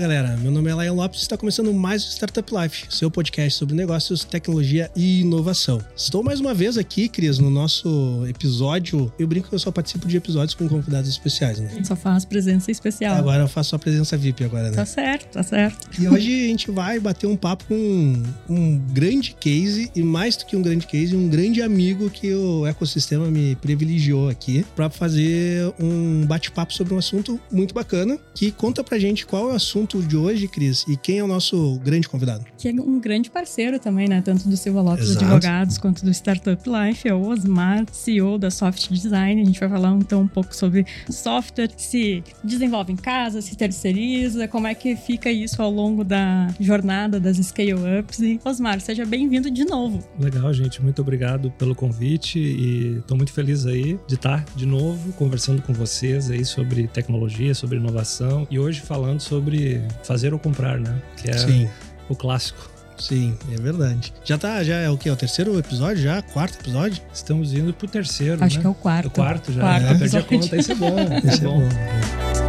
Fala galera, meu nome é Lion Lopes e está começando mais o Startup Life, seu podcast sobre negócios, tecnologia e inovação. Estou mais uma vez aqui, Cris, no nosso episódio. Eu brinco que eu só participo de episódios com convidados especiais, né? Só faz presença especial. Agora eu faço a presença VIP agora, né? Tá certo, tá certo. E hoje a gente vai bater um papo com um, um grande case e mais do que um grande case, um grande amigo que o ecossistema me privilegiou aqui para fazer um bate-papo sobre um assunto muito bacana que conta pra gente qual é o assunto de hoje, Cris, e quem é o nosso grande convidado? Que é um grande parceiro também, né? Tanto do Silva Lopes Exato. Advogados quanto do Startup Life, é o Osmar, CEO da Soft Design. A gente vai falar então um pouco sobre software, se desenvolve em casa, se terceiriza, como é que fica isso ao longo da jornada das scale-ups. E, Osmar, seja bem-vindo de novo. Legal, gente. Muito obrigado pelo convite e estou muito feliz aí de estar de novo conversando com vocês aí sobre tecnologia, sobre inovação e hoje falando sobre fazer ou comprar, né? Que é Sim, o clássico. sim, é verdade. Já tá, já é o quê? O terceiro episódio já? Quarto episódio? Estamos indo pro terceiro, Acho né? que é o quarto. O quarto já. Quarto né? Perdi a conta. Isso é bom. Esse Isso é bom. O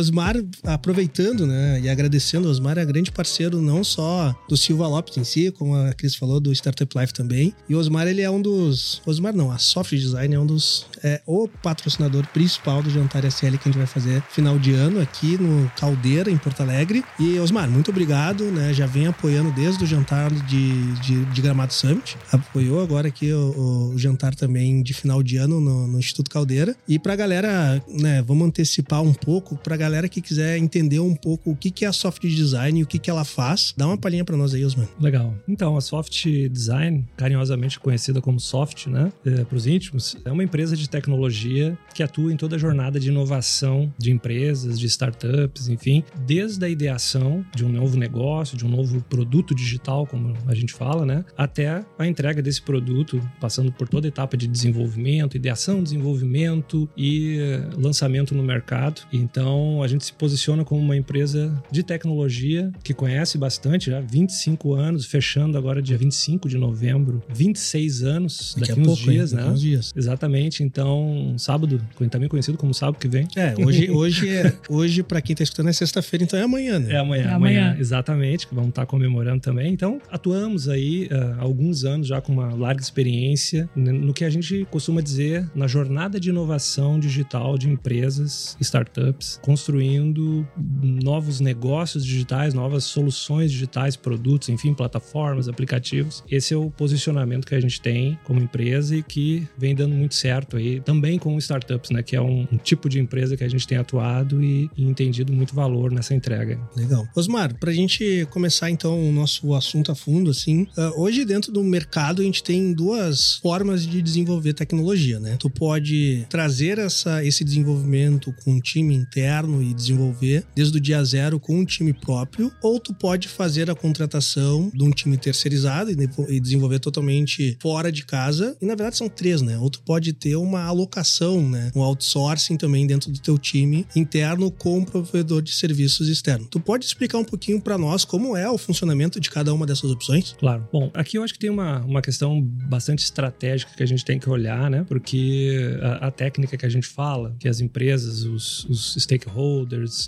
Osmar, aproveitando, né, e agradecendo, o Osmar é grande parceiro não só do Silva Lopes em si, como a Cris falou, do Startup Life também. E o Osmar, ele é um dos. Osmar não, a Soft Design é um dos. É o patrocinador principal do Jantar SL que a gente vai fazer final de ano aqui no Caldeira, em Porto Alegre. E, Osmar, muito obrigado, né? Já vem apoiando desde o jantar de, de, de Gramado Summit. Apoiou agora aqui o, o jantar também de final de ano no, no Instituto Caldeira. E pra galera, né, vamos antecipar um pouco, pra galera que quiser entender um pouco o que, que é a soft design e o que, que ela faz, dá uma palhinha pra nós aí, Osmar. Legal. Então, a Soft Design, carinhosamente conhecida como Soft, né, para os íntimos, é uma empresa de tecnologia que atua em toda a jornada de inovação de empresas, de startups, enfim, desde a ideação de um novo negócio, de um novo produto digital, como a gente fala, né, até a entrega desse produto, passando por toda a etapa de desenvolvimento, ideação, desenvolvimento e eh, lançamento no mercado. Então, a gente se posiciona como uma empresa de tecnologia que conhece bastante, já 25 anos, fechando agora dia 25 de novembro, 26 anos, daqui, a uns pouco, dias, hein? né? Daqui uns dias. Exatamente. Então, sábado, também conhecido como sábado que vem. É, hoje, hoje, é, hoje para quem tá escutando, é sexta-feira, então é amanhã, né? É amanhã, É amanhã, amanhã. exatamente, que vamos estar comemorando também. Então, atuamos aí há alguns anos já com uma larga experiência n- no que a gente costuma dizer na jornada de inovação digital de empresas, startups, construindo novos negócios digitais, novas soluções digitais, produtos, enfim, plataformas, aplicativos. Esse é o posicionamento que a gente tem como empresa e que vem dando muito certo aí, também com startups, né, que é um, um tipo de empresa que a gente tem atuado e, e entendido muito valor nessa entrega. Legal. Osmar, pra gente começar então o nosso assunto a fundo, assim, ah, hoje dentro do mercado a gente tem duas formas de desenvolver tecnologia, né? Tu pode trazer essa, esse desenvolvimento com um time interno e desenvolver desde o dia zero com um time próprio, ou tu pode fazer a contratação de um time terceirizado e desenvolver totalmente fora de casa. E na verdade são três, né? Ou tu pode ter uma alocação, né? Um outsourcing também dentro do teu time interno com um provedor de serviços externo. Tu pode explicar um pouquinho pra nós como é o funcionamento de cada uma dessas opções? Claro. Bom, aqui eu acho que tem uma, uma questão bastante estratégica que a gente tem que olhar, né? Porque a, a técnica que a gente fala, que as empresas, os, os stakeholders,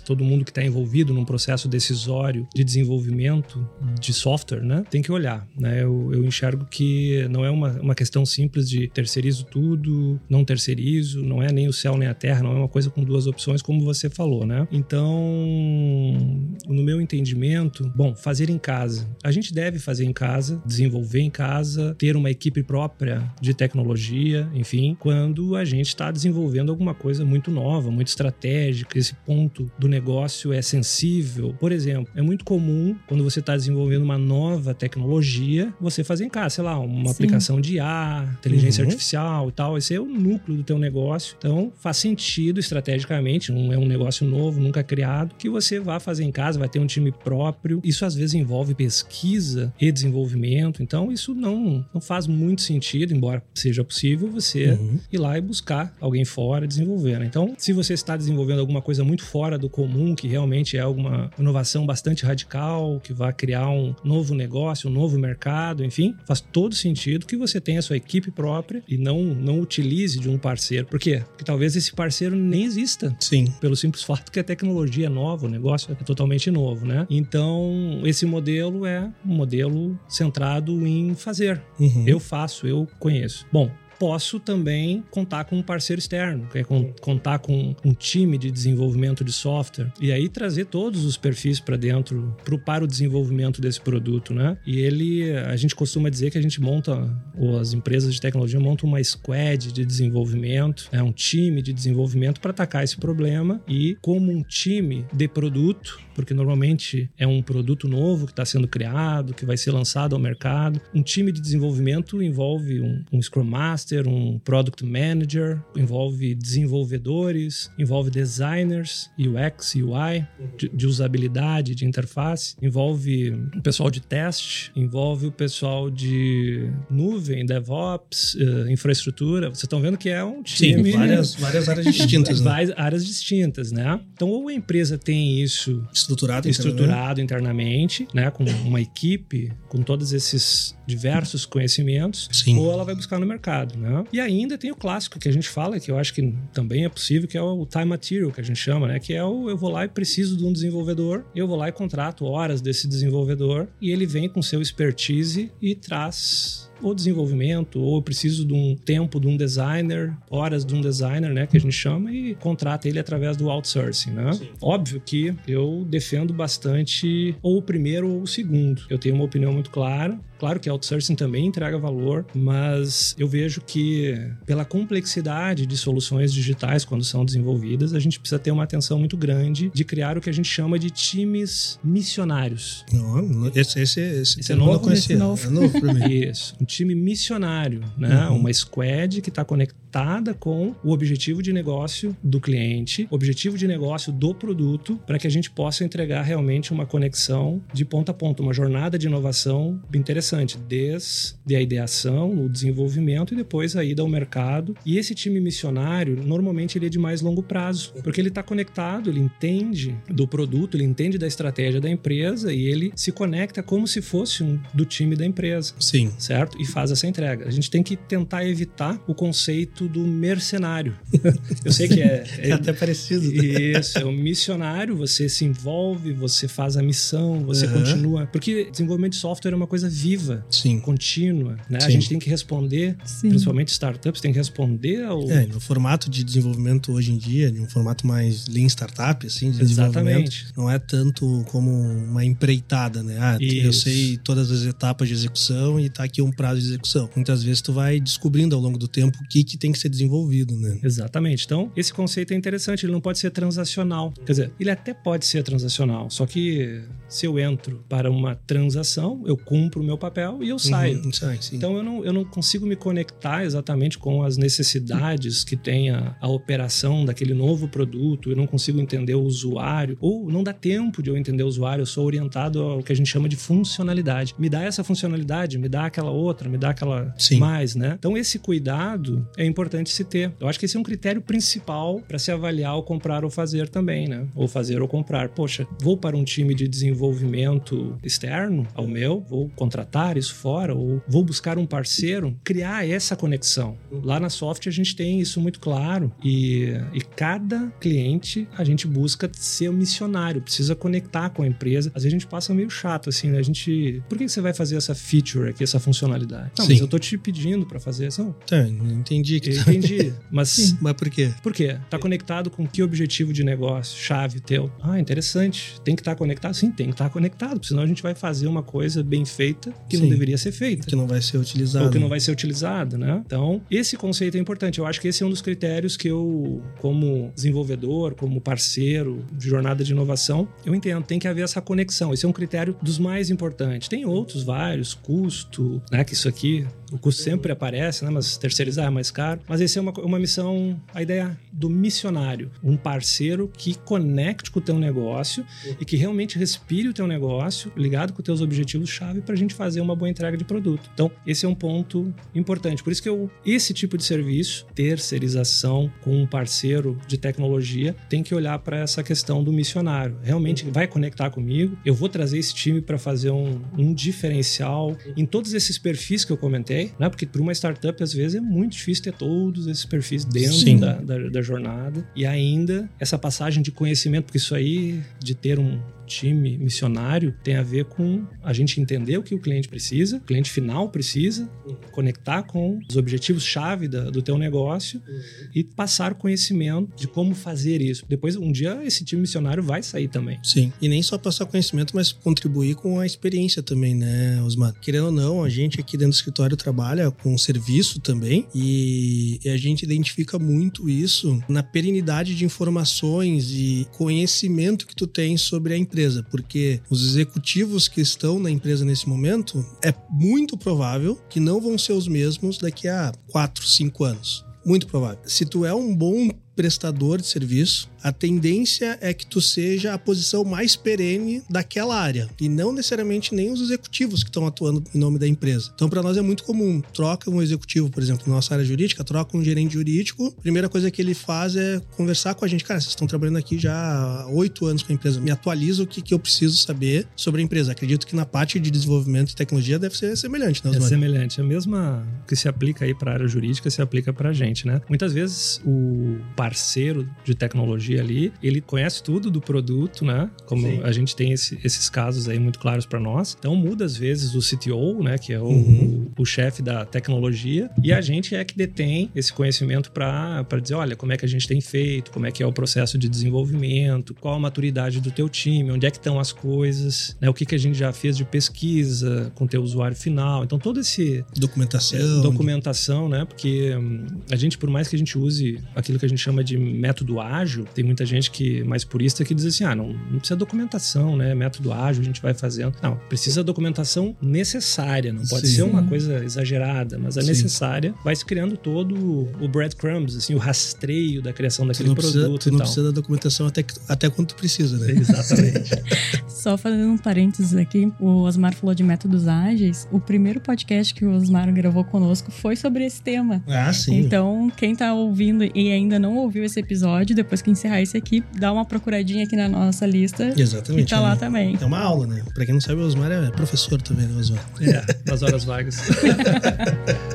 todo mundo que está envolvido num processo decisório de desenvolvimento de software, né? Tem que olhar, né? Eu, eu enxergo que não é uma, uma questão simples de terceirizo tudo, não terceirizo, não é nem o céu nem a terra, não é uma coisa com duas opções, como você falou, né? Então, no meu entendimento, bom, fazer em casa. A gente deve fazer em casa, desenvolver em casa, ter uma equipe própria de tecnologia, enfim, quando a gente está desenvolvendo alguma coisa muito nova, muito estratégica. Esse ponto do negócio é sensível. Por exemplo, é muito comum quando você está desenvolvendo uma nova tecnologia, você fazer em casa, sei lá, uma Sim. aplicação de IA, inteligência uhum. artificial e tal. Esse é o núcleo do teu negócio. Então, faz sentido estrategicamente, não é um negócio novo, nunca criado, que você vá fazer em casa, vai ter um time próprio. Isso às vezes envolve pesquisa e desenvolvimento. Então, isso não, não faz muito sentido, embora seja possível você uhum. ir lá e buscar alguém fora desenvolver. Né? Então, se você está desenvolvendo alguma coisa muito fora do comum, que realmente é alguma inovação bastante radical, que vai criar um novo negócio, um novo mercado, enfim, faz todo sentido que você tenha a sua equipe própria e não, não utilize de um parceiro. Por quê? Porque talvez esse parceiro nem exista. Sim. Pelo simples fato que a tecnologia é nova, o negócio é totalmente novo, né? Então, esse modelo é um modelo centrado em fazer. Uhum. Eu faço, eu conheço. Bom, posso também contar com um parceiro externo, que é contar com um time de desenvolvimento de software e aí trazer todos os perfis para dentro pro, para o desenvolvimento desse produto, né? E ele, a gente costuma dizer que a gente monta, ou as empresas de tecnologia montam uma squad de desenvolvimento, é um time de desenvolvimento para atacar esse problema e como um time de produto porque normalmente é um produto novo que está sendo criado, que vai ser lançado ao mercado. Um time de desenvolvimento envolve um, um Scrum Master, um Product Manager, envolve desenvolvedores, envolve designers, UX, UI, de, de usabilidade, de interface, envolve o pessoal de teste, envolve o pessoal de nuvem, DevOps, uh, infraestrutura. Vocês estão vendo que é um time. Sim, várias, várias áreas distintas. né? Várias áreas distintas, né? Então, ou a empresa tem isso estruturado, estruturado internamente, né, com uma equipe com todos esses diversos conhecimentos, Sim. ou ela vai buscar no mercado, né? E ainda tem o clássico que a gente fala, que eu acho que também é possível, que é o time material que a gente chama, né, que é o eu vou lá e preciso de um desenvolvedor, eu vou lá e contrato horas desse desenvolvedor e ele vem com seu expertise e traz ou desenvolvimento, ou eu preciso de um tempo de um designer, horas de um designer, né, que a gente chama, e contrata ele através do outsourcing, né? Sim. Óbvio que eu defendo bastante ou o primeiro ou o segundo. Eu tenho uma opinião muito clara. Claro que outsourcing também entrega valor, mas eu vejo que pela complexidade de soluções digitais quando são desenvolvidas, a gente precisa ter uma atenção muito grande de criar o que a gente chama de times missionários. Não, esse, esse, esse, esse é novo, não conhecia. Novo. É novo para mim. Isso, um time missionário, né? Uhum. Uma squad que está conectada com o objetivo de negócio do cliente, objetivo de negócio do produto, para que a gente possa entregar realmente uma conexão de ponta a ponta, uma jornada de inovação interessante interessante, desde a ideação, o desenvolvimento e depois a ida ao mercado. E esse time missionário, normalmente ele é de mais longo prazo, porque ele está conectado, ele entende do produto, ele entende da estratégia da empresa e ele se conecta como se fosse um do time da empresa. Sim. Certo? E faz essa entrega. A gente tem que tentar evitar o conceito do mercenário. Eu sei que é, é, é até parecido. Isso, é o missionário, você se envolve, você faz a missão, você uhum. continua. Porque desenvolvimento de software é uma coisa viva Sim. contínua, né? Sim. A gente tem que responder, Sim. principalmente startups, tem que responder ao... É, no formato de desenvolvimento hoje em dia, de um formato mais lean startup, assim, de Exatamente. não é tanto como uma empreitada, né? Ah, Isso. eu sei todas as etapas de execução e tá aqui um prazo de execução. Muitas vezes tu vai descobrindo ao longo do tempo o que, que tem que ser desenvolvido, né? Exatamente. Então, esse conceito é interessante, ele não pode ser transacional. Quer dizer, ele até pode ser transacional, só que se eu entro para uma transação, eu cumpro o meu papel e eu saio. Uhum, sai, então eu não, eu não consigo me conectar exatamente com as necessidades que tem a, a operação daquele novo produto, eu não consigo entender o usuário, ou não dá tempo de eu entender o usuário, eu sou orientado ao que a gente chama de funcionalidade. Me dá essa funcionalidade, me dá aquela outra, me dá aquela Sim. mais, né? Então esse cuidado é importante se ter. Eu acho que esse é um critério principal para se avaliar o comprar ou fazer também, né? Ou fazer ou comprar. Poxa, vou para um time de desenvolvimento externo ao meu, vou contratar contratar isso fora ou vou buscar um parceiro, criar essa conexão. Lá na Soft a gente tem isso muito claro e, e cada cliente a gente busca ser um missionário, precisa conectar com a empresa. Às vezes a gente passa meio chato assim, né? A gente, por que você vai fazer essa feature aqui, essa funcionalidade? Funcionalidade. Não, Sim. mas eu tô te pedindo para fazer isso. Não, Tá, entendi que eu tá- entendi. Mas Sim, mas por quê? por quê? Tá conectado com que objetivo de negócio, chave teu? Ah, interessante. Tem que estar conectado? Sim, tem que estar conectado, porque senão a gente vai fazer uma coisa bem feita que não Sim. deveria ser feita. Que não vai ser utilizado. Ou que não vai ser utilizado, né? Então, esse conceito é importante. Eu acho que esse é um dos critérios que eu, como desenvolvedor, como parceiro de jornada de inovação, eu entendo. Tem que haver essa conexão. Esse é um critério dos mais importantes. Tem outros vários, custo, né? Isso aqui, o custo sempre aparece, né? Mas terceirizar é mais caro. Mas esse é uma, uma missão, a ideia do missionário. Um parceiro que conecte com o teu negócio e que realmente respire o teu negócio ligado com os teus objetivos-chave para a gente fazer uma boa entrega de produto. Então, esse é um ponto importante. Por isso que eu, esse tipo de serviço, terceirização com um parceiro de tecnologia, tem que olhar para essa questão do missionário. Realmente vai conectar comigo, eu vou trazer esse time para fazer um, um diferencial em todos esses perfis que eu comentei, né? Porque para uma startup, às vezes, é muito difícil ter todos esses perfis dentro da, da, da jornada. E ainda essa passagem de conhecimento, porque isso aí de ter um time missionário tem a ver com a gente entender o que o cliente precisa, o cliente final precisa, conectar com os objetivos-chave do teu negócio e passar conhecimento de como fazer isso. Depois, um dia, esse time missionário vai sair também. Sim. E nem só passar conhecimento, mas contribuir com a experiência também, né, Osmar? Querendo ou não, a gente aqui dentro do escritório trabalha com serviço também e, e a gente identifica muito isso na perenidade de informações e conhecimento que tu tem sobre a empresa, porque os executivos que estão na empresa nesse momento é muito provável que não vão ser os mesmos daqui a 4, 5 anos. Muito provável. Se tu é um bom prestador de serviço, a tendência é que tu seja a posição mais perene daquela área e não necessariamente nem os executivos que estão atuando em nome da empresa. Então, para nós é muito comum, troca um executivo, por exemplo, na nossa área jurídica, troca um gerente jurídico, primeira coisa que ele faz é conversar com a gente. Cara, vocês estão trabalhando aqui já há oito anos com a empresa, me atualiza o que, que eu preciso saber sobre a empresa. Acredito que na parte de desenvolvimento e tecnologia deve ser semelhante, né, É Osmar? semelhante. A mesma que se aplica aí para a área jurídica se aplica para a gente, né? Muitas vezes o parceiro de tecnologia ali, ele conhece tudo do produto, né? Como Sim. a gente tem esse- esses casos aí muito claros para nós. Então muda às vezes o CTO, né? Que é o, Uhum. o, o chefe da tecnologia e a gente é que detém esse conhecimento para dizer, olha, como é que a gente tem feito, como é que é o processo de desenvolvimento, qual a maturidade do teu time, onde é que estão as coisas, né? O que que a gente já fez de pesquisa com o teu usuário final. Então todo esse Documentação. documentação, né? Porque hum, a gente, por mais que a gente use aquilo que a gente chama de método ágil, tem muita gente que mais purista que diz assim: ah, não, não precisa documentação, né? Método ágil, a gente vai fazendo. Não, precisa documentação necessária, não pode Sim. ser uma coisa exagerada, mas a Sim. necessária vai se criando todo o breadcrumbs, assim, o rastreio da criação Tu daquele não, precisa, produto tu e não tal. precisa da documentação até, que- até quando tu precisa, né? Exatamente. Só fazendo um parênteses aqui, o Osmar falou de métodos ágeis. O primeiro podcast que o Osmar gravou conosco foi sobre esse tema. Ah, sim. Então, quem tá ouvindo e ainda não ouviu esse episódio, depois que encerrar esse aqui, dá uma procuradinha aqui na nossa lista, Exatamente. que tá lá é, também. é uma aula, né? Pra quem não sabe, o Osmar é professor também, né, Osmar? é, nas horas vagas.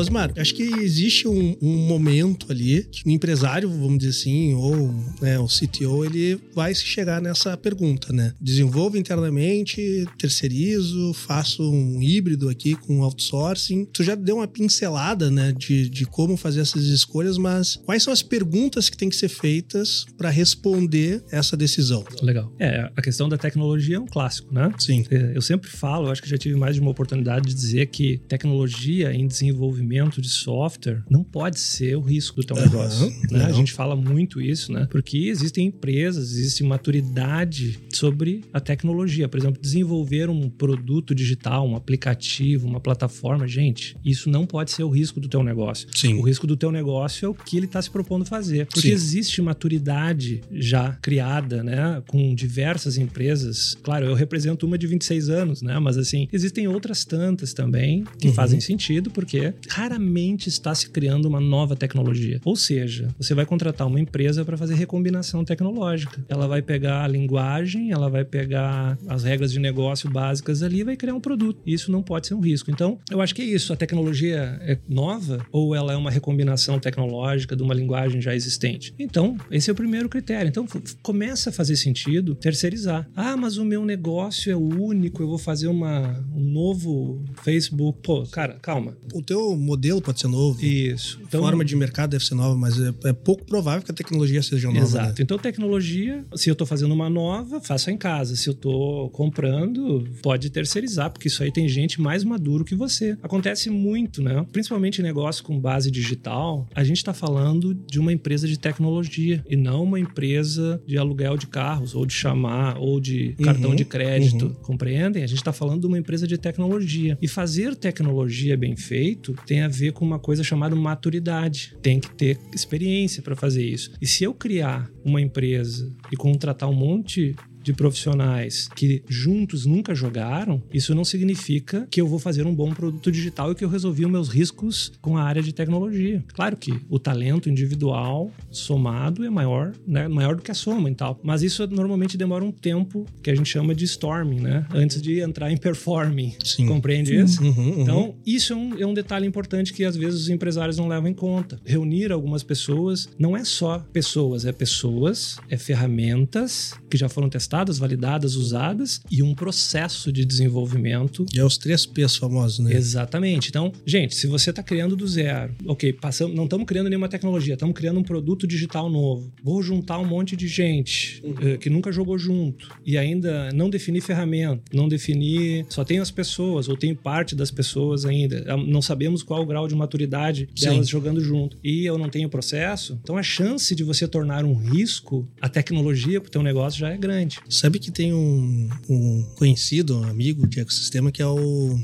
Osmar, acho que existe um, um momento ali que o empresário, vamos dizer assim, ou né, o CTO, ele vai se chegar nessa pergunta, né? Desenvolvo internamente, terceirizo, faço um híbrido aqui com outsourcing. Tu já deu uma pincelada, né, de, de como fazer essas escolhas, mas quais são as perguntas que têm que ser feitas para responder essa decisão? Legal. É, a questão da tecnologia é um clássico, né? Sim. É, Eu sempre falo, acho que já tive mais de uma oportunidade de dizer que tecnologia em desenvolvimento de software não pode ser o risco do teu negócio. né? A gente fala muito isso, né? Porque existem empresas, existe maturidade sobre a tecnologia. Por exemplo, desenvolver um produto digital, um aplicativo, uma plataforma, gente, isso não pode ser o risco do teu negócio. Sim. O risco do teu negócio é o que ele está se propondo fazer. Porque Sim. existe maturidade já criada, né? Com diversas empresas. Claro, eu represento uma de 26 anos, né? Mas assim, existem outras tantas também que Uhum. fazem sentido, porque raramente está se criando uma nova tecnologia. Ou seja, você vai contratar uma empresa para fazer recombinação tecnológica. Ela vai pegar a linguagem, ela vai pegar as regras de negócio básicas ali e vai criar um produto. Isso não pode ser um risco. Então, eu acho que é isso. A tecnologia é nova ou ela é uma recombinação tecnológica de uma linguagem já existente? Então, esse é o primeiro critério. Então, começa a fazer sentido terceirizar. Ah, mas o meu negócio é único, eu vou fazer uma, um novo Facebook. Pô, cara, calma. O teu modelo pode ser novo. Isso. Então, forma de mercado deve ser nova, mas é, é pouco provável que a tecnologia seja nova. Exato. Né? Então, tecnologia, se eu estou fazendo uma nova, faça em casa. Se eu estou comprando, pode terceirizar, porque isso aí tem gente mais maduro que você. Acontece muito, né? Principalmente em negócio com base digital, a gente está falando de uma empresa de tecnologia e não uma empresa de aluguel de carros ou de chamar ou de cartão Uhum, de crédito. uhum. Compreendem? A gente está falando de uma empresa de tecnologia. E fazer tecnologia bem feito tem a ver com uma coisa chamada maturidade. Tem que ter experiência para fazer isso. E se eu criar uma empresa e contratar um monte de profissionais que juntos nunca jogaram, isso não significa que eu vou fazer um bom produto digital e que eu resolvi os meus riscos com a área de tecnologia. Claro que o talento individual somado é maior, né? Maior do que a soma e tal. Mas isso normalmente demora um tempo que a gente chama de storming, né? Antes de entrar em performing. Sim. Compreende isso? Uhum, uhum. Então, isso é um, é um detalhe importante que às vezes os empresários não levam em conta. Reunir algumas pessoas não é só pessoas, é pessoas, é ferramentas que já foram testadas, validadas, usadas e um processo de desenvolvimento. E é os três P's famosos, né? Exatamente. Então, gente, se você está criando do zero, ok, passamos, não estamos criando nenhuma tecnologia, estamos criando um produto digital novo. Vou juntar um monte de gente eh, que nunca jogou junto e ainda não definir ferramenta, não definir, só tem as pessoas ou tem parte das pessoas ainda. Ah, Não sabemos qual o grau de maturidade Sim. delas jogando junto. E eu não tenho processo, então a chance de você tornar um risco a tecnologia para o teu negócio já é grande. Sabe que tem um, um conhecido, um amigo de ecossistema que é o,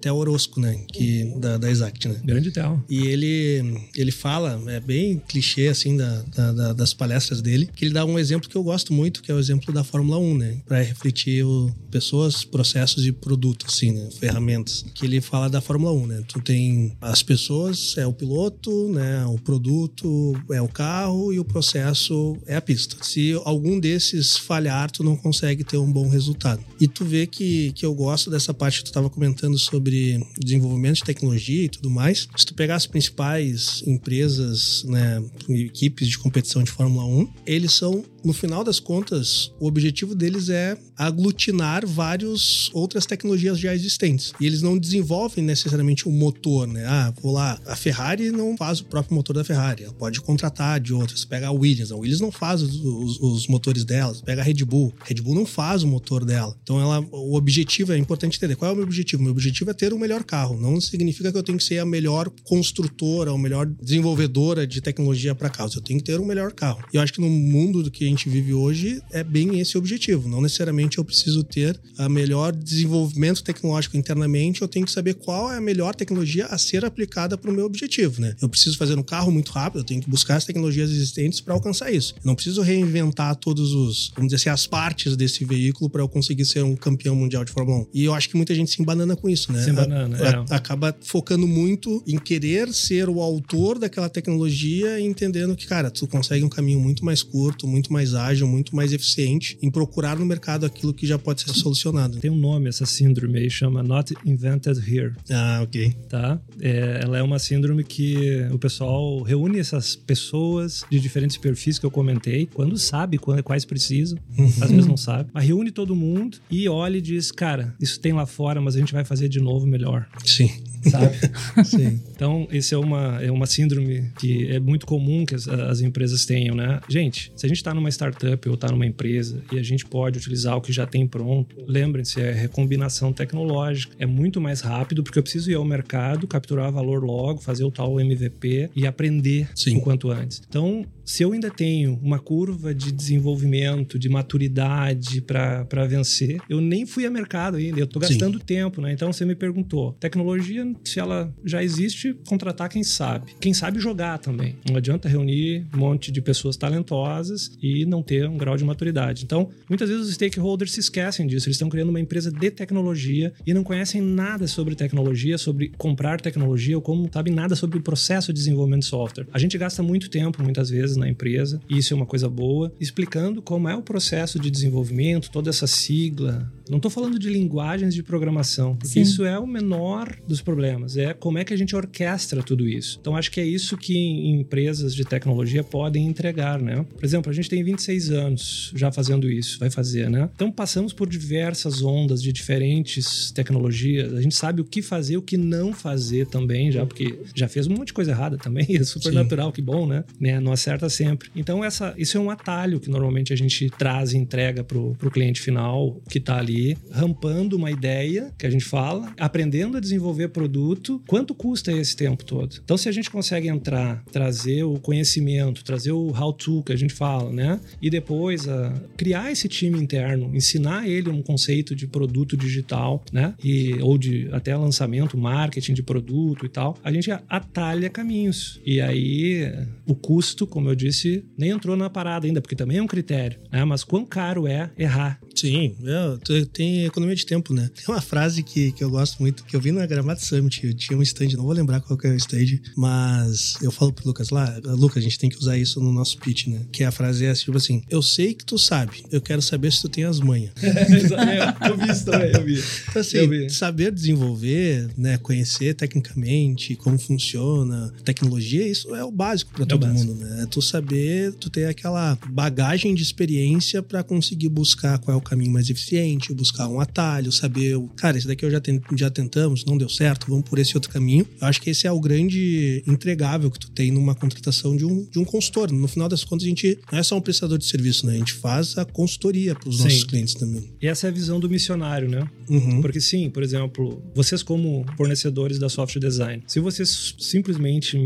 Theo Orozco, né? Que, da, da Exact, né? Grande tel. E ele, ele fala, é bem clichê assim da, da- da- das palestras dele, que ele dá um exemplo que eu gosto muito, que é o exemplo da Fórmula 1, né? Para refletir o, pessoas, processos e produtos, assim, né? Ferramentas. Que ele fala da Fórmula 1, né? Tu tem as pessoas, é o piloto, né? O produto é o carro e o processo é a pista. Se algum desses falhar, tu não consegue ter um bom resultado. E tu vê que, que eu gosto dessa parte que tu estava comentando sobre desenvolvimento de tecnologia e tudo mais. Se tu pegar as principais empresas, né, equipes de competição de Fórmula 1, eles são, no final das contas, o objetivo deles é aglutinar várias outras tecnologias já existentes. E eles não desenvolvem necessariamente um motor, né? Ah, vou lá, a Ferrari não faz o próprio motor da Ferrari, ela pode contratar de outras. Pega a Williams, a Williams não faz os, os- os motores delas. Pega a Red Bull, a Red Bull não faz o motor dela. Então ela, o objetivo é importante entender. Qual é o meu objetivo? Meu objetivo é ter o melhor carro. Não significa que eu tenho que ser a melhor construtora, a melhor desenvolvedora de tecnologia para carros. Eu tenho que ter o melhor carro. E eu acho que no mundo do que a gente vive hoje é bem esse o objetivo. Não necessariamente eu preciso ter a melhor desenvolvimento tecnológico internamente. Eu tenho que saber qual é a melhor tecnologia a ser aplicada para o meu objetivo, né? Eu preciso fazer um carro muito rápido. Eu tenho que buscar as tecnologias existentes para alcançar isso. Eu não preciso reinventar todos os, vamos dizer assim, as partes desse veículo para eu conseguir ser um campeão mundial de Fórmula 1. E eu acho que muita gente se embanana com isso, né? Se embanana, A- é. acaba focando muito em querer ser o autor daquela tecnologia e entendendo que, cara, tu consegue um caminho muito mais curto, muito mais ágil, muito mais eficiente em procurar no mercado aquilo que já pode ser solucionado. Tem um nome essa síndrome aí, chama Not Invented Here. Ah, ok. tá? É, ela é uma síndrome que o pessoal reúne essas pessoas de diferentes perfis que eu comentei, quando sabe quando, quais precisam, às vezes não sabe, mas reúne todo mundo e olha e diz, cara, isso tem lá fora, mas a gente vai fazer de novo melhor, Sim. sabe? Sim. Então, isso é uma, é uma síndrome que é muito comum que as, as empresas tenham, né? Gente, se a gente está numa startup ou está numa empresa e a gente pode utilizar o que já tem pronto, lembrem-se, é recombinação tecnológica. É muito mais rápido porque eu preciso ir ao mercado, capturar valor logo, fazer o tal MVP e aprender Sim. enquanto antes. Então, se eu ainda tenho uma curva de desenvolvimento, de agilidade para vencer. Eu nem fui a mercado ainda, eu tô gastando Sim. tempo, né? Então você me perguntou, tecnologia, se ela já existe, contratar quem sabe. Quem sabe jogar também. Não adianta reunir um monte de pessoas talentosas e não ter um grau de maturidade. Então, muitas vezes os stakeholders se esquecem disso. Eles estão criando uma empresa de tecnologia e não conhecem nada sobre tecnologia, sobre comprar tecnologia ou como sabem nada sobre o processo de desenvolvimento de software. A gente gasta muito tempo, muitas vezes, na empresa, e isso é uma coisa boa, explicando como é o processo de desenvolvimento, toda essa sigla. Não estou falando de linguagens de programação, porque Sim. isso é o menor dos problemas. É como é que a gente orquestra tudo isso. Então, acho que é isso que empresas de tecnologia podem entregar, né? Por exemplo, a gente tem 26 anos já fazendo isso, vai fazer, né? Então, passamos por diversas ondas de diferentes tecnologias. A gente sabe o que fazer, o que não fazer também, já, porque já fez um monte de coisa errada também. É super Sim. natural, que bom, né? né? Não acerta sempre. Então, essa, isso é um atalho que normalmente a gente traz e entrega pro, pro cliente final que está ali, rampando uma ideia que a gente fala, aprendendo a desenvolver produto. Quanto custa esse tempo todo? Então, se a gente consegue entrar, trazer o conhecimento, trazer o how-to que a gente fala, né? E depois a, criar esse time interno, ensinar ele um conceito de produto digital, né? E, ou de até lançamento, marketing de produto e tal, a gente atalha caminhos. E aí o custo, como eu disse, nem entrou na parada ainda, porque também é um critério, né? Mas quão caro é errar? Sim, é, tem economia de tempo, né? Tem uma frase que, que eu gosto muito, que eu vi na Gramado Summit, eu tinha um stand, não vou lembrar qual que é o stand, mas eu falo pro Lucas lá, Lucas, a gente tem que usar isso no nosso pitch, né? Que a frase é tipo assim, eu sei que tu sabe, eu quero saber se tu tem as manhas. É, eu vi isso também, eu vi. Então assim, saber desenvolver, né, conhecer tecnicamente como funciona, tecnologia, isso é o básico para é todo mundo, né? É tu saber, tu ter aquela bagagem de experiência para conseguir buscar qual é o caminho mais eficiente, buscar um atalho, saber, cara, esse daqui eu já, já tentamos, não deu certo, vamos por esse outro caminho. Eu acho que esse é o grande entregável que tu tem numa contratação de um, de um consultor. No final das contas, a gente não é só um prestador de serviço, né? A gente faz a consultoria para os nossos clientes também. E essa é a visão do missionário, né? Uhum. Porque sim, por exemplo, vocês como fornecedores da software design, se vocês simplesmente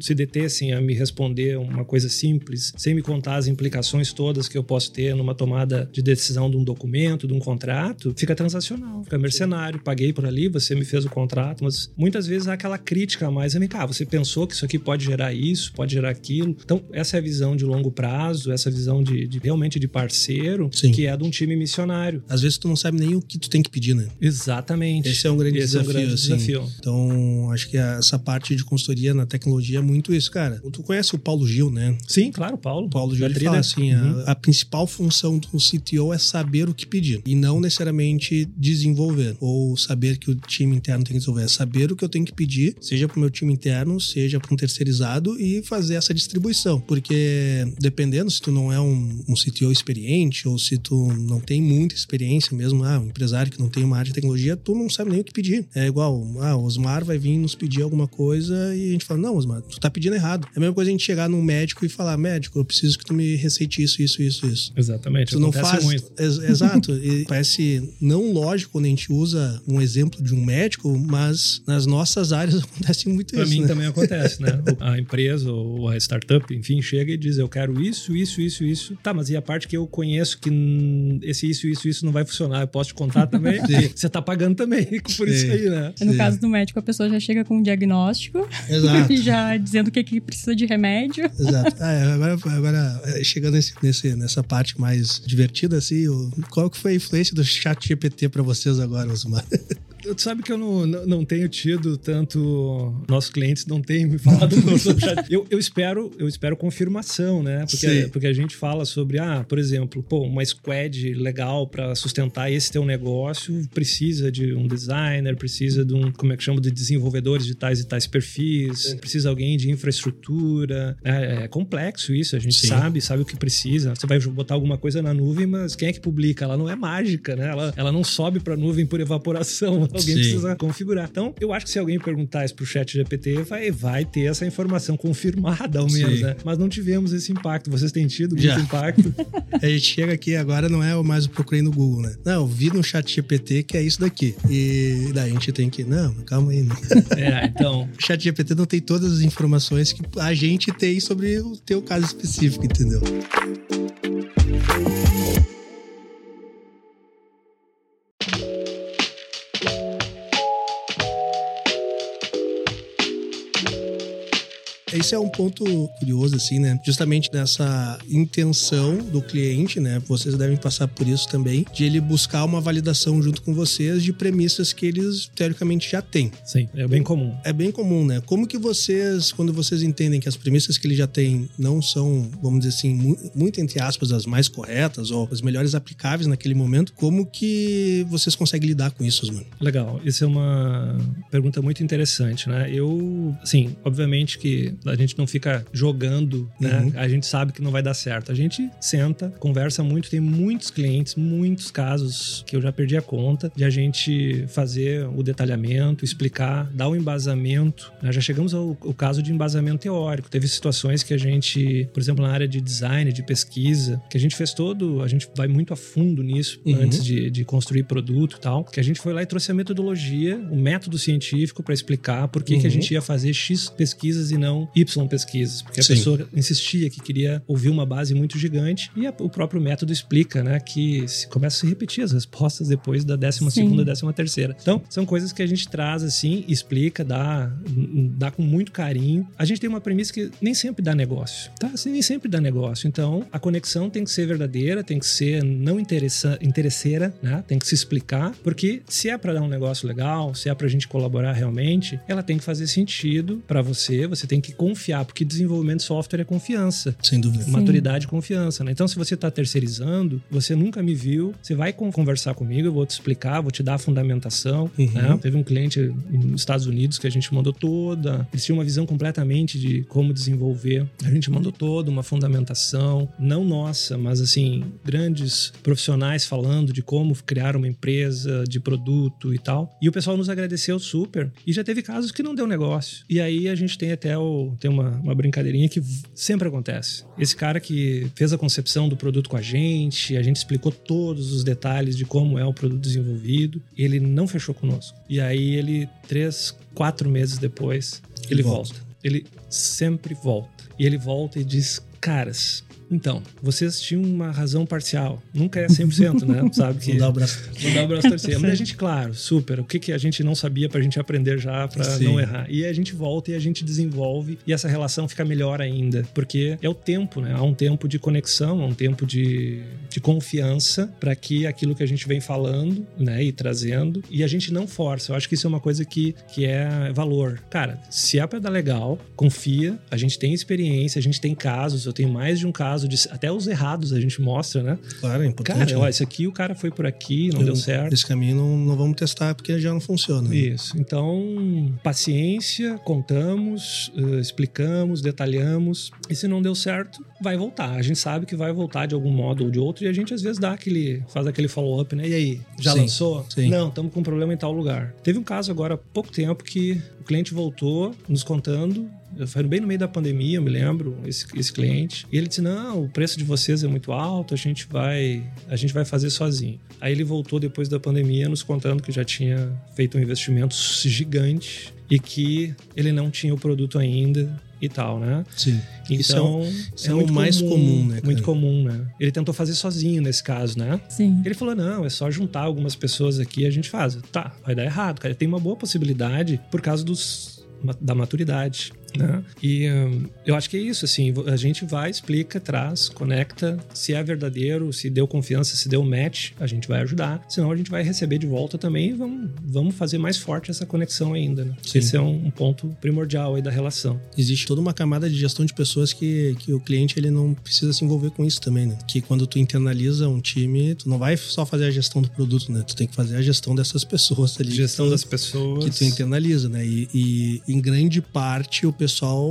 se detessem a me responder uma coisa simples, sem me contar as implicações todas que eu posso ter numa tomada de decisão de um documento, de um contrato, fica transacional, fica mercenário. Paguei por ali, você me fez o contrato, mas muitas vezes há aquela crítica a mais. Vem cá, você pensou que isso aqui pode gerar isso, pode gerar aquilo. Então, essa é a visão de longo prazo, essa visão de, de realmente de parceiro, Sim. que é de um time missionário. Às vezes tu não sabe nem o que tu tem que pedir, né? Exatamente. Esse é um grande, Esse desafio, é um grande assim. desafio. Então, acho que essa parte de consultoria na tecnologia é muito isso, cara. Tu conhece o Paulo Gil, né? Sim, claro, Paulo. O Paulo Gil ele fala assim, uhum. a, a, principal função do CTO é saber o que pedir e não necessariamente desenvolver ou saber que o time interno tem que desenvolver. É saber o que eu tenho que pedir, seja para o meu time interno, seja para um terceirizado e fazer essa distribuição. Porque dependendo se tu não é um, um CTO experiente ou se tu não tem muita experiência mesmo, ah, um empresário que não tem uma área de tecnologia, tu não sabe nem o que pedir. É igual, ah, o Osmar vai vir nos pedir alguma coisa e a gente fala, não, Osmar, tu tá pedindo errado. É a mesma coisa a gente chegar num médico e falar, médico, eu preciso que tu me receite isso, isso, isso, isso. Exatamente. Tu não faz. Muito. Ex exato. e parece não lógico quando a gente usa um exemplo de um médico, mas nas nossas áreas acontece muito pra isso. Para mim né? também acontece, né? a empresa ou a startup, enfim, chega e diz, eu quero isso, isso, isso, isso. Tá, mas e a parte que eu conheço que esse isso, isso, isso não vai funcionar, eu posso te contar também? Você tá pagando também por Sim. isso aí, né? No Sim. caso do médico, a pessoa já chega com um diagnóstico. Exato. e já dizendo o que, que precisa de remédio. Exato. Ah, é, agora, agora, é, chegando nesse, nesse, nessa parte mais divertida, assim, qual que foi a influência do chat GPT para vocês agora, Osmar? Tu sabe que eu não, não, não, tenho tido tanto. Nossos clientes não têm me falado sobre chat. Eu, eu, espero, eu espero confirmação, né? Porque, porque a gente fala sobre, ah, por exemplo, pô, uma squad legal para sustentar esse teu negócio precisa de um designer, precisa de um, como é que chama, de desenvolvedores de tais e tais perfis, é. precisa alguém de infraestrutura. É, é complexo isso, a gente Sim. sabe, sabe o que precisa. Você vai botar alguma coisa na nuvem, mas quem é que publica? Ela não é mágica, né? Ela, ela não sobe para nuvem por evaporação alguém Sim. precisa configurar. Então, eu acho que se alguém perguntar isso pro chat GPT, vai, vai ter essa informação confirmada ao menos, Sim. né? Mas não tivemos esse impacto. Vocês têm tido muito Já. impacto? a gente chega aqui agora, não é mais o procurei no Google, né? Não, vi no chat GPT que é isso daqui. E daí a gente tem que, não, calma aí. Né? É, então... O chat GPT não tem todas as informações que a gente tem sobre o teu caso específico, entendeu? Esse é um ponto curioso, assim, né? Justamente nessa intenção do cliente, né? Vocês devem passar por isso também, de ele buscar uma validação junto com vocês de premissas que eles, teoricamente, já têm. Sim, é bem comum. É bem comum, né? Como que vocês, quando vocês entendem que as premissas que ele já tem não são, vamos dizer assim, muito entre aspas, as mais corretas ou as melhores aplicáveis naquele momento, como que vocês conseguem lidar com isso, mano? Legal, isso é uma pergunta muito interessante, né? Eu, assim, obviamente que a gente não fica jogando, né? Uhum. A gente sabe que não vai dar certo. A gente senta, conversa muito, tem muitos clientes, muitos casos que eu já perdi a conta de a gente fazer o detalhamento, explicar, dar o um embasamento. Né? Já chegamos ao, ao caso de embasamento teórico. Teve situações que a gente, por exemplo, na área de design, de pesquisa, que a gente fez todo, a gente vai muito a fundo nisso uhum. antes de, de construir produto e tal, que a gente foi lá e trouxe a metodologia, o método científico para explicar por que, uhum. que a uhum. gente ia fazer X pesquisas e não Y pesquisas. Porque Sim. a pessoa insistia que queria ouvir uma base muito gigante e a, o próprio método explica, né, que se começa a se repetir as respostas depois da décima Sim. segunda, décima terceira. Então, são coisas que a gente traz assim, explica, dá, dá com muito carinho. A gente tem uma premissa que nem sempre dá negócio, tá? Assim, nem sempre dá negócio. Então, a conexão tem que ser verdadeira, tem que ser não interessa, interesseira, né? Tem que se explicar, porque se é para dar um negócio legal, se é pra gente colaborar realmente, ela tem que fazer sentido para você, você tem que confiar, porque desenvolvimento de software é confiança. Sem dúvida. Maturidade e confiança, né? Então, se você tá terceirizando, você nunca me viu, você vai conversar comigo, eu vou te explicar, vou te dar a fundamentação, uhum. né? Teve um cliente nos Estados Unidos que a gente mandou toda, eles tinham uma visão completamente de como desenvolver. A gente mandou toda uma fundamentação, não nossa, mas assim, grandes profissionais falando de como criar uma empresa de produto e tal. E o pessoal nos agradeceu super. E já teve casos que não deu negócio. E aí a gente tem até o, tem uma, uma brincadeirinha que sempre acontece. Esse cara que fez a concepção do produto com a gente, a gente explicou todos os detalhes de como é o produto desenvolvido, ele não fechou conosco. E aí ele, três, quatro meses depois, ele volta. volta. Ele sempre volta. E ele volta e diz: Caras, então, vocês tinham uma razão parcial. Nunca é 100%, né? Sabe que... Não dá o braço. Não dá o braço torcer. Mas a gente, claro, super. O que, que a gente não sabia pra gente aprender já pra Sim. não errar. E a gente volta e a gente desenvolve e essa relação fica melhor ainda. Porque é o tempo, né? Há um tempo de conexão, há um tempo de, de confiança para que aquilo que a gente vem falando, né? E trazendo. E a gente não força. Eu acho que isso é uma coisa que, que é valor. Cara, se é pra dar legal, confia. A gente tem experiência, a gente tem casos. Eu tenho mais de um caso caso de até os errados a gente mostra, né? Claro, é importante. Cara, né? ó, esse aqui o cara foi por aqui, não Eu, deu certo. Esse caminho não, não vamos testar porque já não funciona. Né? Isso. Então, paciência, contamos, uh, explicamos, detalhamos. E se não deu certo, vai voltar. A gente sabe que vai voltar de algum modo ou de outro e a gente às vezes dá aquele, faz aquele follow-up, né? E aí, já sim, lançou? Sim. Não, estamos com um problema em tal lugar. Teve um caso agora há pouco tempo que o cliente voltou nos contando foi bem no meio da pandemia, eu me lembro, esse, esse cliente. E ele disse: Não, o preço de vocês é muito alto, a gente vai, a gente vai fazer sozinho. Aí ele voltou depois da pandemia nos contando que já tinha feito um investimento gigante e que ele não tinha o produto ainda e tal, né? Sim. Então, isso é, o, isso é, é o mais comum, comum, né? Cara? Muito comum, né? Ele tentou fazer sozinho nesse caso, né? Sim. Ele falou: não, é só juntar algumas pessoas aqui e a gente faz. Tá, vai dar errado, cara. Tem uma boa possibilidade por causa dos, da maturidade. Né? E um, eu acho que é isso, assim, a gente vai, explica, traz, conecta, se é verdadeiro, se deu confiança, se deu match, a gente vai ajudar, senão a gente vai receber de volta também e vamos, vamos fazer mais forte essa conexão ainda, né? Esse é um, um, ponto primordial aí da relação. Existe toda uma camada de gestão de pessoas que, que o cliente ele não precisa se envolver com isso também, né? Que quando tu internaliza um time, tu não vai só fazer a gestão do produto, né? Tu tem que fazer a gestão dessas pessoas ali. Gestão tu, das pessoas. Que tu internaliza, né? E, e em grande parte o pessoal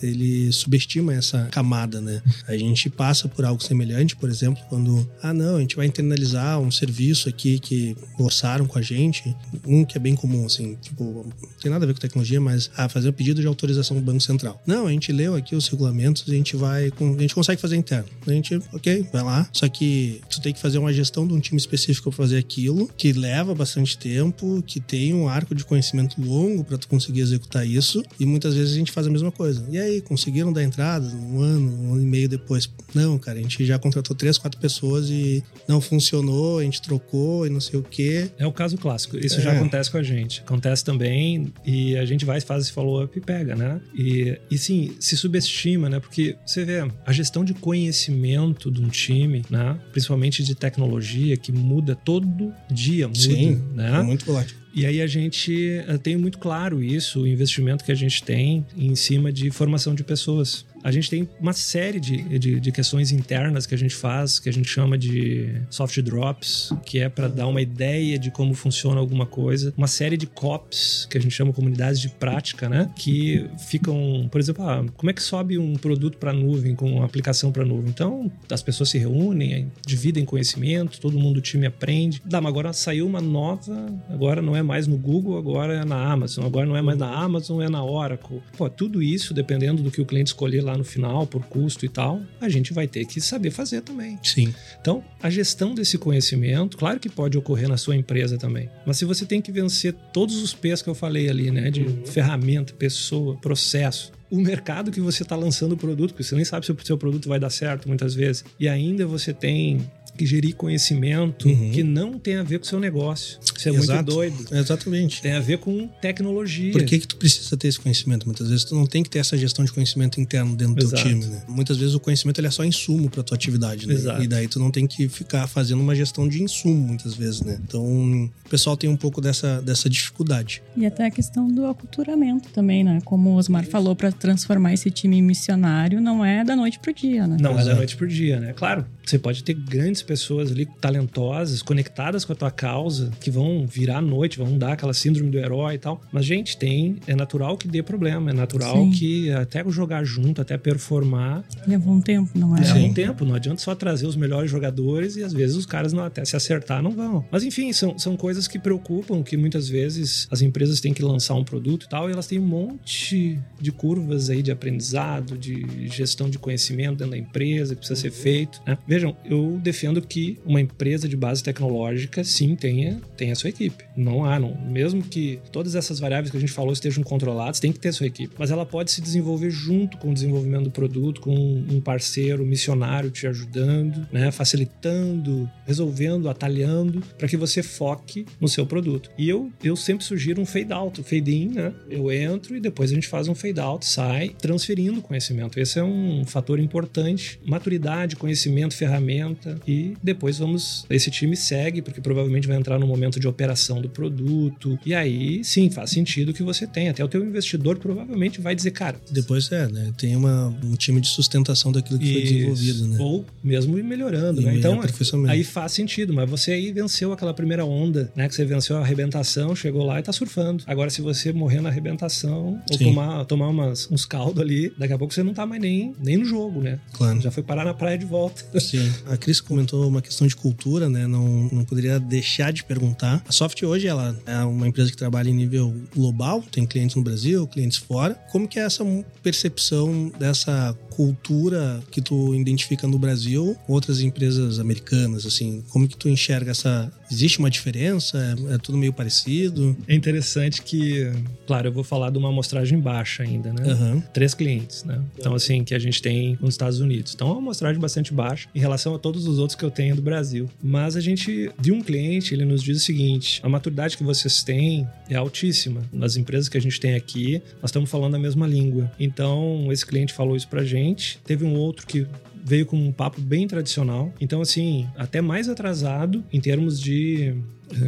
ele subestima essa camada, né? A gente passa por algo semelhante, por exemplo, quando ah não, a gente vai internalizar um serviço aqui que orçaram com a gente, um que é bem comum assim, tipo, não tem nada a ver com tecnologia, mas ah, fazer um pedido de autorização do Banco Central. Não, a gente leu aqui os regulamentos, a gente vai, a gente consegue fazer interno. A gente, OK, vai lá. Só que tu tem que fazer uma gestão de um time específico para fazer aquilo, que leva bastante tempo, que tem um arco de conhecimento longo para tu conseguir executar isso, e muitas vezes vezes a gente faz a mesma coisa. E aí, conseguiram dar entrada um ano, um ano e meio depois? Não, cara, a gente já contratou três, quatro pessoas e não funcionou, a gente trocou e não sei o quê. É o caso clássico. Isso É. já acontece com a gente. Acontece também e a gente vai, faz esse follow-up e pega, né? E, e sim, se subestima, né? Porque você vê a gestão de conhecimento de um time, né? Principalmente de tecnologia, que muda todo dia, muda, Sim, né? É muito volátil. E aí a gente tem muito claro isso, o investimento que a gente tem em cima de formação de pessoas. A gente tem uma série de, de, de questões internas que a gente faz, que a gente chama de soft drops, que é para dar uma ideia de como funciona alguma coisa. Uma série de COPs, que a gente chama comunidades de prática, né? Que ficam, por exemplo, ah, como é que sobe um produto para nuvem, com uma aplicação para nuvem? Então, as pessoas se reúnem, dividem conhecimento, todo mundo do time aprende. Dá, mas agora saiu uma nova, agora não é mais no Google, agora é na Amazon, agora não é mais na Amazon, é na Oracle. Pô, tudo isso, dependendo do que o cliente escolher lá no final, por custo e tal, a gente vai ter que saber fazer também. Sim. Então, a gestão desse conhecimento, claro que pode ocorrer na sua empresa também, mas se você tem que vencer todos os P's que eu falei ali, né, de ferramenta, pessoa, processo, o mercado que você está lançando o produto, porque você nem sabe se o seu produto vai dar certo muitas vezes, e ainda você tem gerir conhecimento Uhum. que não tem a ver com o seu negócio. Isso é muito Exato. doido. Exatamente. Tem a ver com tecnologia. Por que, que tu precisa ter esse conhecimento? Muitas vezes tu não tem que ter essa gestão de conhecimento interno dentro do Exato. teu time, né? Muitas vezes o conhecimento ele é só insumo para tua atividade, né? Exato. E daí tu não tem que ficar fazendo uma gestão de insumo muitas vezes, né? Então, o pessoal tem um pouco dessa, dessa dificuldade. E até a questão do aculturamento também, né? Como o Osmar falou, para transformar esse time em missionário não é da noite pro dia, né? Não é da Exato. noite pro dia, né? Claro, você pode ter grandes pessoas ali, talentosas, conectadas com a tua causa, que vão virar à noite, vão dar aquela síndrome do herói e tal. Mas, gente, tem. É natural que dê problema, é natural Sim. que até jogar junto, até performar, Levou um tempo, não é? leva Sim. um tempo. Não adianta só trazer os melhores jogadores e às vezes os caras não até se acertar não vão. Mas enfim, são, são coisas que preocupam, que muitas vezes as empresas têm que lançar um produto e tal, e elas têm um monte de curvas aí de aprendizado, de gestão de conhecimento dentro da empresa que precisa ser feito. né? Vejam, eu defendo que uma empresa de base tecnológica sim tenha, tenha sua equipe. Não há, não. Mesmo que todas essas variáveis que a gente falou estejam controladas, tem que ter sua equipe. Mas ela pode se desenvolver junto com o desenvolvimento do produto, com um parceiro missionário te ajudando, né? facilitando, resolvendo, atalhando, para que você foque no seu produto. E eu, eu sempre sugiro um fade out, um fade in, né? Eu entro e depois a gente faz um fade out, sai, transferindo conhecimento. Esse é um fator importante. Maturidade, conhecimento, ferramenta. E depois vamos. Esse time segue, porque provavelmente vai entrar no momento de operação do produto. E aí, sim, faz sentido que você tenha. Até o teu investidor provavelmente vai dizer, cara. Depois é, né? Tem uma, um time de sustentação daquilo que foi Isso. desenvolvido, né? Ou mesmo ir melhorando, E né? Então, aí faz sentido, mas você aí venceu aquela primeira onda, né? Que você venceu a arrebentação, chegou lá e tá surfando. Agora, se você morrer na arrebentação ou Sim. tomar, tomar umas, uns caldos ali, daqui a pouco você não tá mais nem, nem no jogo, né? Claro. Já foi parar na praia de volta. Sim. A Cris comentou uma questão de cultura, né? Não, não poderia deixar de perguntar. A Soft hoje ela é uma empresa que trabalha em nível global, tem clientes no Brasil, clientes fora. Como que é essa percepção dessa cultura que tu identifica no Brasil com outras empresas americanas, assim? Como que tu enxerga essa... Existe uma diferença? É, é tudo meio parecido? É interessante que, claro, eu vou falar de uma amostragem baixa ainda, né? Aham. três clientes, né? Então, assim, que a gente tem nos Estados Unidos. Então, é uma amostragem bastante baixa em relação a todos os outros que eu tenho do Brasil. Mas a gente, de um cliente, ele nos diz o seguinte: a maturidade que vocês têm é altíssima. Nas empresas que a gente tem aqui, nós estamos falando a mesma língua. Então, esse cliente falou isso pra gente. Teve um outro que veio com um papo bem tradicional. Então, assim, até mais atrasado em termos de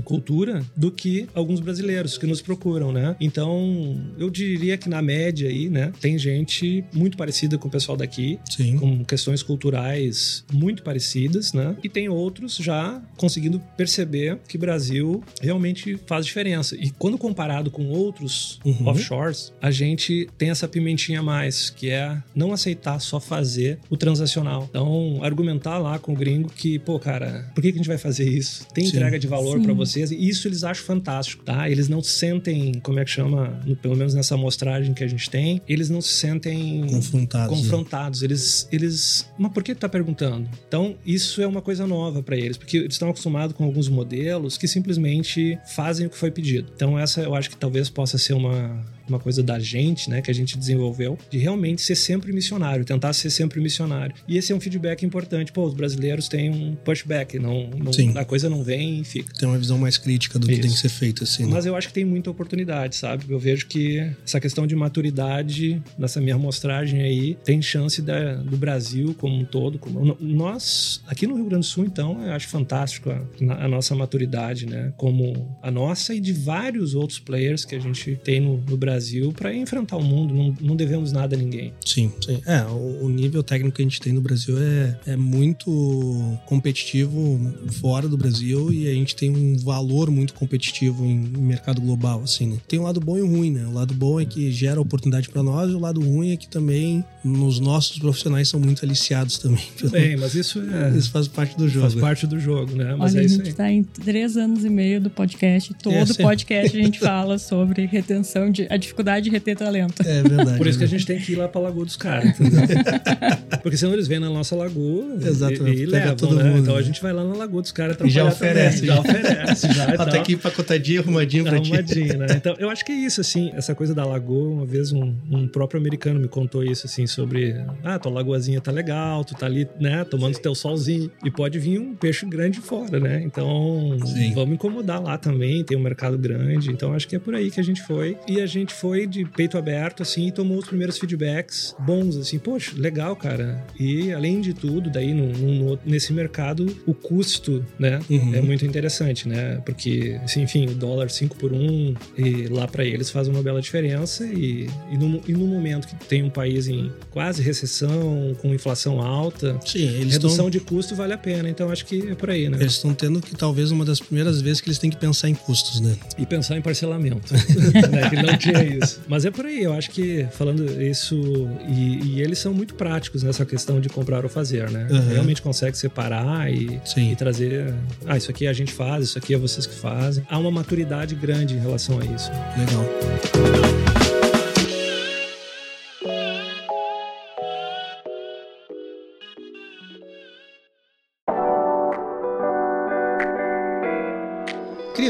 cultura do que alguns brasileiros que nos procuram, né? Então, eu diria que na média aí, né, tem gente muito parecida com o pessoal daqui, Sim. com questões culturais muito parecidas, né? E tem outros já conseguindo perceber que Brasil realmente faz diferença. E quando comparado com outros Uhum. offshores, a gente tem essa pimentinha a mais, que é não aceitar só fazer o transacional. Então, argumentar lá com o gringo que, pô, cara, por que que a gente vai fazer isso? Tem Sim. entrega de valor Sim. Para vocês e isso eles acham fantástico, tá? Eles não se sentem, como é que chama, no- pelo menos nessa amostragem que a gente tem, eles não se sentem Confrontados. né? confrontados. Eles, eles. Mas por que tu tá perguntando? Então, isso é uma coisa nova para eles, porque eles estão acostumados com alguns modelos que simplesmente fazem o que foi pedido. Então, essa eu acho que talvez possa ser uma. Uma coisa da gente, né, que a gente desenvolveu, de realmente ser sempre missionário, tentar ser sempre missionário. E esse é um feedback importante. Pô, os brasileiros têm um pushback, não, não a coisa não vem e fica. Tem uma visão mais crítica do Isso. que tem que ser feito, assim. Né? Mas eu acho que tem muita oportunidade, sabe? Eu vejo que essa questão de maturidade, nessa minha amostragem aí, tem chance da, do Brasil como um todo. Como, nós, aqui no Rio Grande do Sul, então, eu acho fantástico a, a nossa maturidade, né? Como a nossa e de vários outros players que a gente tem no, no Brasil para enfrentar o mundo. Não, não, devemos nada a ninguém. Sim, sim. É, o, o, nível técnico que a gente tem no Brasil é, é muito competitivo fora do Brasil e a gente tem um valor muito competitivo em, em mercado global, assim, né? Tem um lado bom e um ruim, né? O lado bom é que gera oportunidade para nós e o lado ruim é que também nos nossos profissionais são muito aliciados também. Bem, mas isso é... Isso faz parte do jogo. Faz parte do jogo, né? Mas Olha, é a gente está em três anos e meio do podcast. Todo podcast a gente fala sobre retenção, de, a dificuldade de reter talento. É verdade. Por isso que a gente tem que ir lá pra Lagoa dos caras, Porque senão eles vêm na nossa lagoa Exato, e, e levam, todo né? Mundo, então a gente vai lá na Lagoa dos caras já oferece. Também. Já oferece. Já, tá aqui empacotadinho, arrumadinho pra arrumadinho, né? Então eu acho que é isso, assim, essa coisa da lagoa, uma vez um, um próprio americano me contou isso, assim, sobre ah, tua lagoazinha tá legal, tu tá ali, né, tomando Sim. teu solzinho e pode vir um peixe grande fora, né? Então Sim. vamos incomodar lá também, tem um mercado grande, então acho que é por aí que a gente foi e a gente foi de peito aberto, assim, e tomou os primeiros feedbacks bons, assim, poxa, legal, cara. E além de tudo, daí no, no, nesse mercado, o custo, né, uhum. é muito interessante, né? Porque, assim, enfim, o dólar 5 por 1 e lá para eles faz uma bela diferença e, e, no, e no momento que tem um país em quase recessão, com inflação alta, Sim, redução tão... de custo vale a pena. Então acho que é por aí, né? Eles estão tendo que talvez uma das primeiras vezes que eles têm que pensar em custos, né? E pensar em parcelamento, né? Que não tinha isso. Mas é por aí, eu acho que falando isso e, e eles são muito práticos nessa questão de comprar ou fazer, né? Uhum. Realmente consegue separar e, e, trazer, ah, isso aqui a gente faz, isso aqui é vocês que fazem. Há uma maturidade grande em relação a isso. Legal.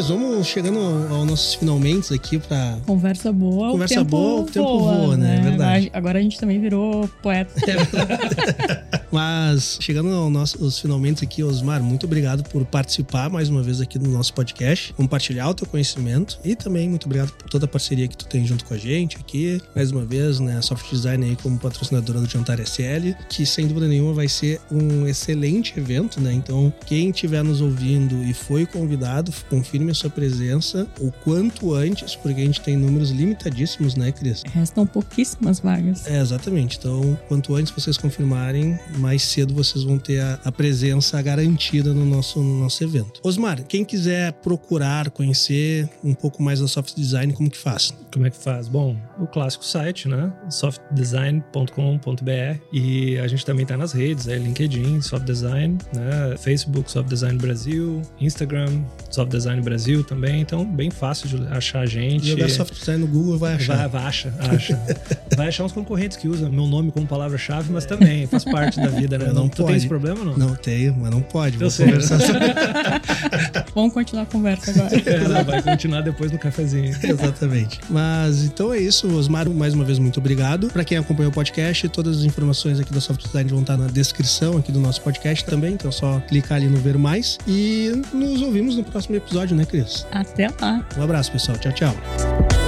Vamos chegando aos nossos finalmente aqui para Conversa boa. Conversa o boa, o tempo voa, né? É verdade. Agora a gente também virou poeta. Mas chegando aos nossos finalmente aqui, Osmar, muito obrigado por participar mais uma vez aqui no nosso podcast, compartilhar o teu conhecimento e também muito obrigado por toda a parceria que tu tem junto com a gente aqui. Mais uma vez, né, Soft Design aí como patrocinadora do Jantar SL, que sem dúvida nenhuma vai ser um excelente evento, né? Então, quem estiver nos ouvindo e foi convidado, confirme confirme a sua presença o quanto antes, porque a gente tem números limitadíssimos, né, Cris? Restam pouquíssimas vagas. É, exatamente. Então, quanto antes vocês confirmarem, mais cedo vocês vão ter a, a presença garantida no nosso, no nosso evento. Osmar, quem quiser procurar, conhecer um pouco mais da Soft Design, como que faz? Como é que faz? Bom, o clássico site, né? softdesign.com.br e a gente também tá nas redes, é LinkedIn, Soft Design, né? Facebook, Soft Design Brasil, Instagram, Soft Design Brasil também, então bem fácil de achar a gente. Jogar soft design no Google vai achar. Vai, vai acha, acha. vai achar uns concorrentes que usam meu nome como palavra-chave, mas também faz parte da vida, né? Mas não, tu tem esse problema ou não? Não tenho, mas não pode. Eu sei. Conversar Vamos continuar a conversa agora. É, vai continuar depois no cafezinho. Exatamente. Mas então é isso, Osmar, mais uma vez muito obrigado. Para quem acompanhou o podcast, todas as informações aqui da Soft Design vão estar na descrição aqui do nosso podcast também, então é só clicar ali no ver mais e nos ouvimos no próximo episódio, né? né, Cris? Até lá. Um abraço, pessoal. Tchau, tchau.